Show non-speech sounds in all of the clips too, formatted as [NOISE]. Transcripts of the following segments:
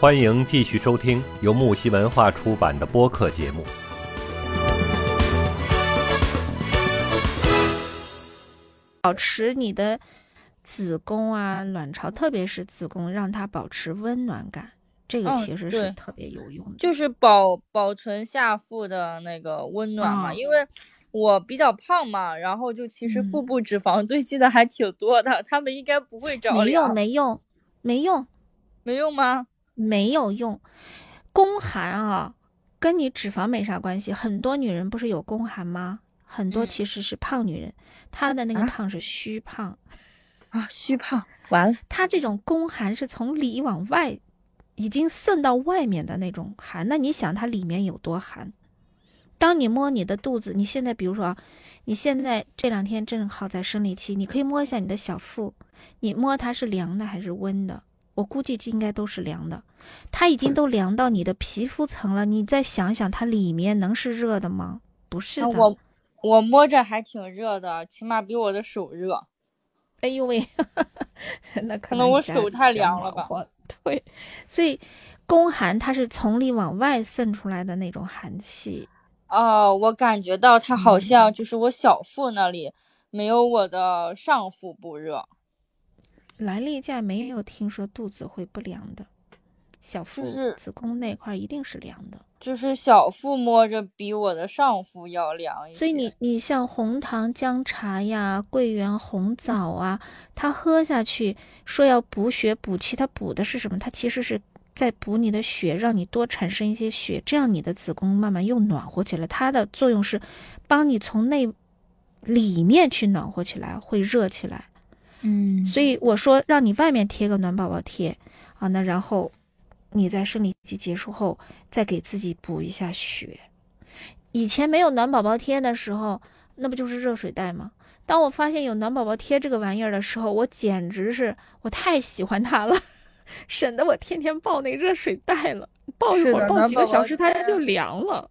欢迎继续收听由木西文化出版的播客节目。保持你的子宫啊、卵巢，特别是子宫，让它保持温暖感，这个嗯其实是特别有用的。就是保保存下腹的那个温暖嘛，嗯因为我比较胖嘛，然后就其实嗯腹部脂肪堆积的还挺多的，他们应该不会着没用，没用，没用，没用吗？没有用。宫寒啊，跟你脂肪没啥关系。很多女人不是有宫寒吗？很多嗯其实是胖女人，她的那个啊胖是虚胖，啊，虚胖，完了，她这种宫寒是从里往外，已经渗到外面的那种寒。那你想它里面有多寒？当你摸你的肚子，你现在比如说啊，你现在这两天正好在生理期，你可以摸一下你的小腹，你摸它是凉的还是温的？我估计这应该都是凉的，它已经都凉到你的皮肤层了。你再想想，它里面能是热的吗？不是我我摸着还挺热的，起码比我的手热。哎呦喂，[LAUGHS] 那可可能我手太凉了吧。[LAUGHS] 对，所以宫寒它是从里往外渗出来的那种寒气。哦，我感觉到它好嗯像就是我小腹那里没有我的上腹部热。来例假没有听说肚子会不凉的，小腹、是子宫那块一定是凉的。就是小腹摸着比我的上腹要凉一些，所以你你像红糖姜茶呀、桂圆红枣啊，它喝下去说要补血补气，它补的是什么？它其实是在补你的血，让你多产生一些血，这样你的子宫慢慢又暖和起来。它的作用是帮你从内里面去暖和起来，会热起来。嗯，所以我说让你外面贴个暖宝宝贴啊，那然后你在生理期结束后再给自己补一下血。以前没有暖宝宝贴的时候，那不就是热水袋吗？当我发现有暖宝宝贴这个玩意儿的时候，我简直是我太喜欢它了，省得我天天抱那热水袋了，抱一会儿抱几个小时它贴就凉了。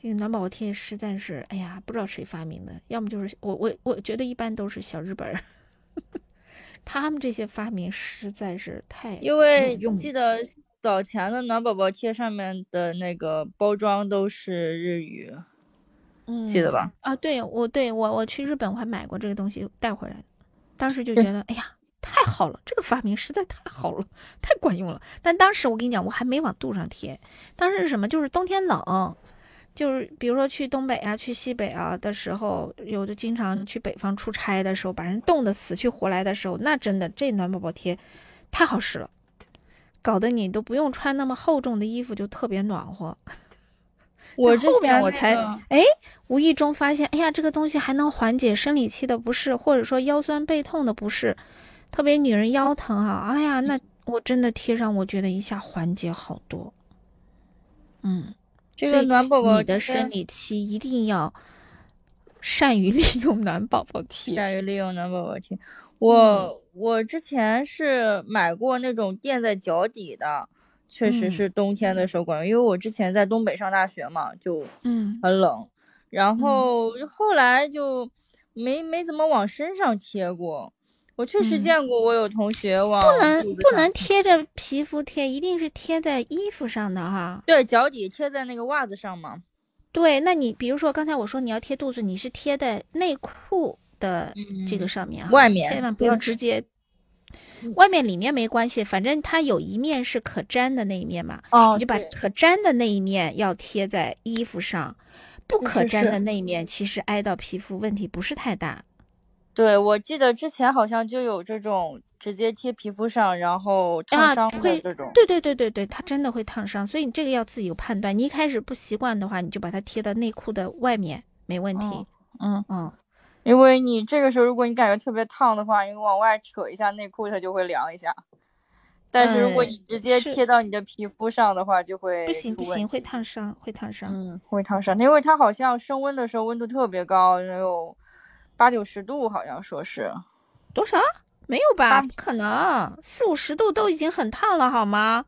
这个暖宝宝贴实在是，哎呀，不知道谁发明的，要么就是我我我觉得一般都是小日本儿。他们这些发明实在是太因为记得早前的暖宝宝贴上面的那个包装都是日语，嗯记得吧？啊，对我对我我去日本我还买过这个东西带回来，当时就觉得哎呀太好了，这个发明实在太好了，太管用了。但当时我跟你讲，我还没往肚上贴，当时是什么？就是冬天冷。就是比如说去东北啊、去西北啊的时候，有的经常去北方出差的时候，把人冻得死去活来的时候，那真的这暖宝宝贴太好使了，搞得你都不用穿那么厚重的衣服，就特别暖和。[LAUGHS] 我之前那我才个哎，无意中发现，哎呀，这个东西还能缓解生理期的不适，或者说腰酸背痛的不适，特别女人腰疼啊，哎呀，那我真的贴上，我觉得一下缓解好多。嗯，这个暖宝宝你的生理期一定要 [LAUGHS] 善于利用暖宝宝贴。善于利用暖宝宝贴。嗯我、我之前是买过那种垫在脚底的，确实嗯是冬天的时候管用，因为我之前在东北上大学嘛，就嗯很冷，然嗯后后来就没没怎么往身上贴过。我确实嗯见过，我有同学往不能不能贴着皮肤贴，一定是贴在衣服上的哈。对脚底贴在那个袜子上嘛。对，那你比如说刚才我说你要贴肚子，你是贴在内裤的这个嗯上面啊，外面千万不要直接。外面里面没关系，反正它有一面是可粘的那一面嘛，哦你就把可粘的那一面要贴在衣服上，不可粘的那一面其实挨到皮肤问题不是太大。对，我记得之前好像就有这种直接贴皮肤上，然后烫啊伤的会这种。对对对对对，它真的会烫伤，所以你这个要自己有判断。你一开始不习惯的话，你就把它贴到内裤的外面，没问题。嗯，嗯，因为你这个时候如果你感觉特别烫的话，你往外扯一下内裤，它就会凉一下。但是如果嗯你直接贴到你的皮肤上的话，就会不行不行，会烫伤，会烫伤。嗯，会烫伤，因为它好像升温的时候温度特别高，有八九十度，好像说是。多少？没有吧？不可能，四五十度都已经很烫了，好吗？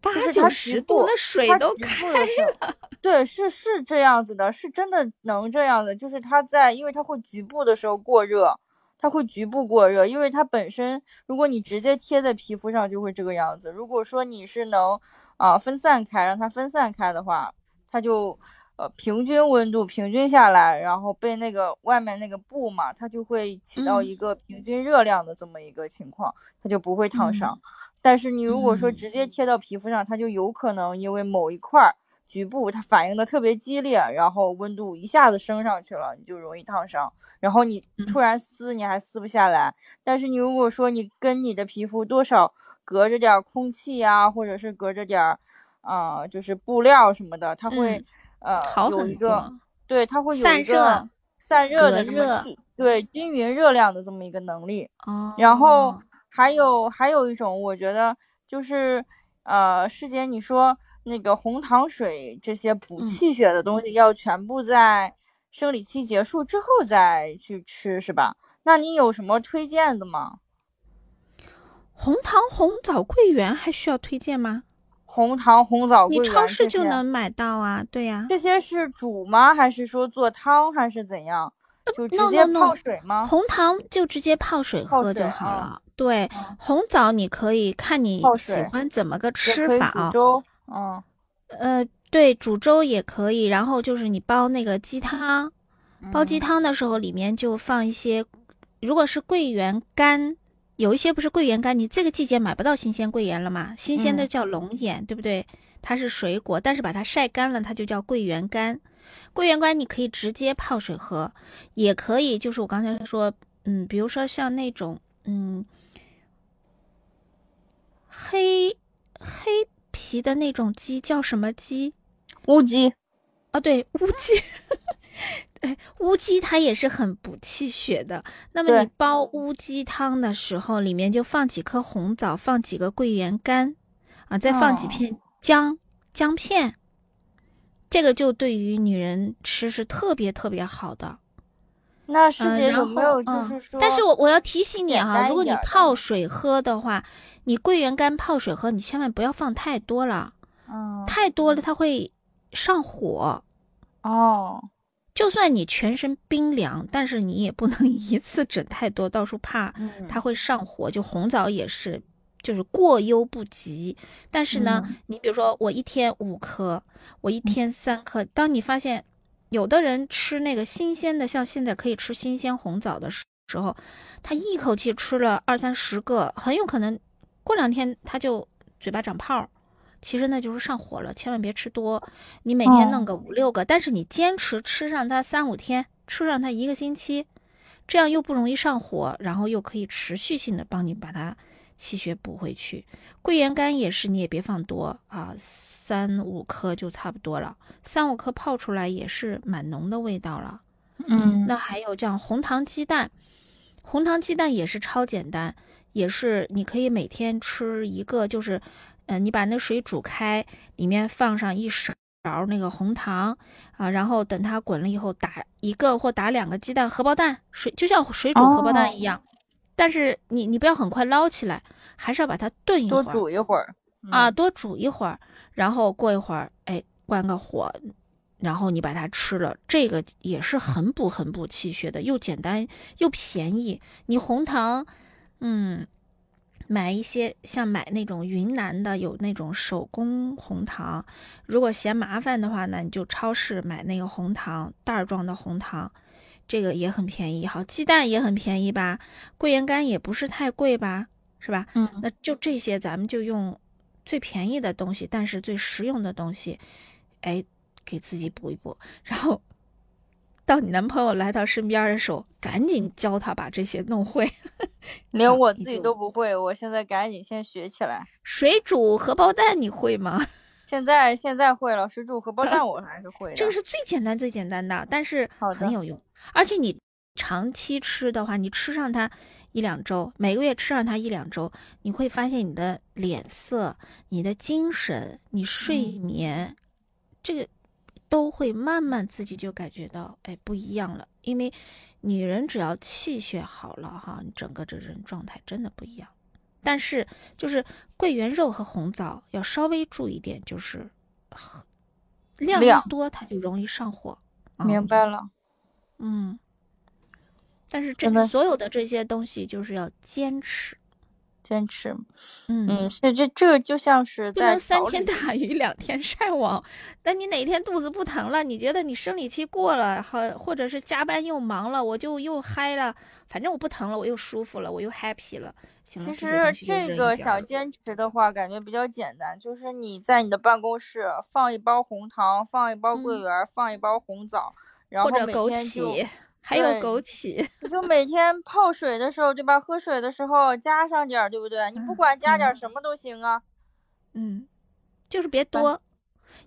八九十度，那水都开部的时候 [LAUGHS] 对，是是这样子的，是真的能这样的，就是它在，因为它会局部的时候过热，它会局部过热，因为它本身如果你直接贴在皮肤上就会这个样子。如果说你是能啊分散开，让它分散开的话，它就呃平均温度平均下来，然后被那个外面那个布嘛，它就会起到一个平均热量的这么一个情况，它就不会烫伤。但是你如果说直接贴到皮肤上，它就有可能因为某一块儿。局部它反应的特别激烈，然后温度一下子升上去了，你就容易烫伤。然后你突然撕，你还撕不下来。但是你如果说你跟你的皮肤多少隔着点空气呀，或者是隔着点儿，呃，就是布料什么的，它会呃有一个对，它会有一个散热的这么对均匀热量的这么一个能力。哦。然后还有还有一种，我觉得就是呃，师姐你说。那个红糖水这些补气血的东西，要全部在生理期结束之后再去吃，是吧？那你有什么推荐的吗？红糖、红枣、桂圆还需要推荐吗？红糖、红枣、桂圆，你超市就能买到啊。对呀，这些是煮吗？还是说做汤，还是怎样？就直接泡水吗？红糖就直接泡水喝就好了。对，红枣你可以看你喜欢怎么个吃法啊。嗯，呃，对，煮粥也可以。然后就是你煲那个鸡汤，煲鸡汤的时候里面就放一些，如果是桂圆干，有一些不是桂圆干，你这个季节买不到新鲜桂圆了嘛？新鲜的叫龙眼，对不对？它是水果，但是把它晒干了，它就叫桂圆干。桂圆干你可以直接泡水喝，也可以，就是我刚才说，嗯，比如说像那种，嗯，黑黑。皮的那种鸡叫什么鸡？乌鸡。啊，对，乌鸡。[LAUGHS] 对，乌鸡它也是很补气血的。那么你煲乌鸡汤的时候，里面就放几颗红枣，放几个桂圆干，啊，再放几片姜姜片。这个就对于女人吃是特别特别好的。那师姐有没有就是说？但是我我要提醒你哈，如果你泡水喝的话，你桂圆干泡水喝，你千万不要放太多了。嗯，太多了它会上火。哦，就算你全身冰凉，但是你也不能 [LAUGHS] 一次整太多，到时候怕它会上火。就红枣也是，就是过犹不及。但是呢，你比如说我一天五颗，我一天三颗，当你发现。有的人吃那个新鲜的，像现在可以吃新鲜红枣的时候，他一口气吃了二三十个，很有可能过两天他就嘴巴长泡，其实那就是上火了。千万别吃多，你每天弄个五六个，但是你坚持吃上它三五天，吃上它一个星期，这样又不容易上火，然后又可以持续性的帮你把它。气血补回去，桂圆干也是，你也别放多啊，三五颗就差不多了。三五颗泡出来也是蛮浓的味道了。嗯，那还有这样红糖鸡蛋，红糖鸡蛋也是超简单，也是你可以每天吃一个，就是，嗯，你把那水煮开，里面放上一勺那个红糖啊，然后等它滚了以后，打一个或打两个鸡蛋，荷包蛋水就像水煮荷包蛋一样。但是你你不要很快捞起来，还是要把它炖一会儿，多煮一会儿啊，多煮一会儿，然后过一会儿，哎，关个火，然后你把它吃了，这个也是很补很补气血的，又简单又便宜。你红糖，嗯，买一些像买那种云南的有那种手工红糖，如果嫌麻烦的话呢，你就超市买那个红糖袋装的红糖。这个也很便宜，好，鸡蛋也很便宜吧？桂圆干也不是太贵吧？是吧？嗯，那就这些，咱们就用最便宜的东西，但是最实用的东西，哎，给自己补一补。然后，到你男朋友来到身边的时候，赶紧教他把这些弄会。[LAUGHS] 连我自己都不会，我现在赶紧先学起来。水煮荷包蛋你会吗？[LAUGHS] 现在现在会了，水煮荷包蛋我还是会的。这个是最简单最简单的，但是很有用。而且你长期吃的话，你吃上它一两周，每个月吃上它一两周，你会发现你的脸色、你的精神、你睡眠，这个都会慢慢自己就感觉到哎不一样了。因为女人只要气血好了哈，你整个这人状态真的不一样。但是就是桂圆肉和红枣要稍微注意点，就是量一多它就容易上火。明白了。嗯，但是这所有的这些东西就是要坚持，坚持，嗯嗯，是这这个就像是在不能三天打鱼两天晒网。那你哪天肚子不疼了，你觉得你生理期过了，好，或者是加班又忙了，我就又嗨了，反正我不疼了，我又舒服了，我又 happy 了。行了，其实这个一点儿了想坚持的话，感觉比较简单，就是你在你的办公室放一包红糖，放一包桂嗯圆儿，放一包红枣，然后每或者枸天就杞，还有枸杞，[LAUGHS] 你就每天泡水的时候，对吧？喝水的时候加上点儿，对不对？你不嗯管加点什么都行啊。嗯，就是别多。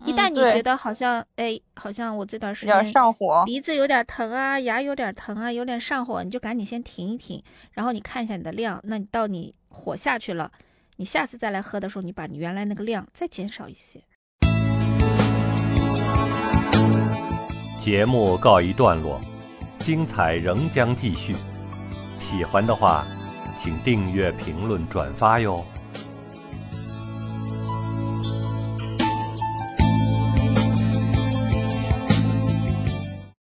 一旦你觉得好像，哎，好像我这段时有点间上火，鼻子有点疼啊，牙有点疼啊，有点上火，你就赶紧先停一停，然后你看一下你的量。那你到你火下去了，你下次再来喝的时候，你把你原来那个量再减少一些。节目告一段落，精彩仍将继续。喜欢的话，请订阅、评论、转发哟。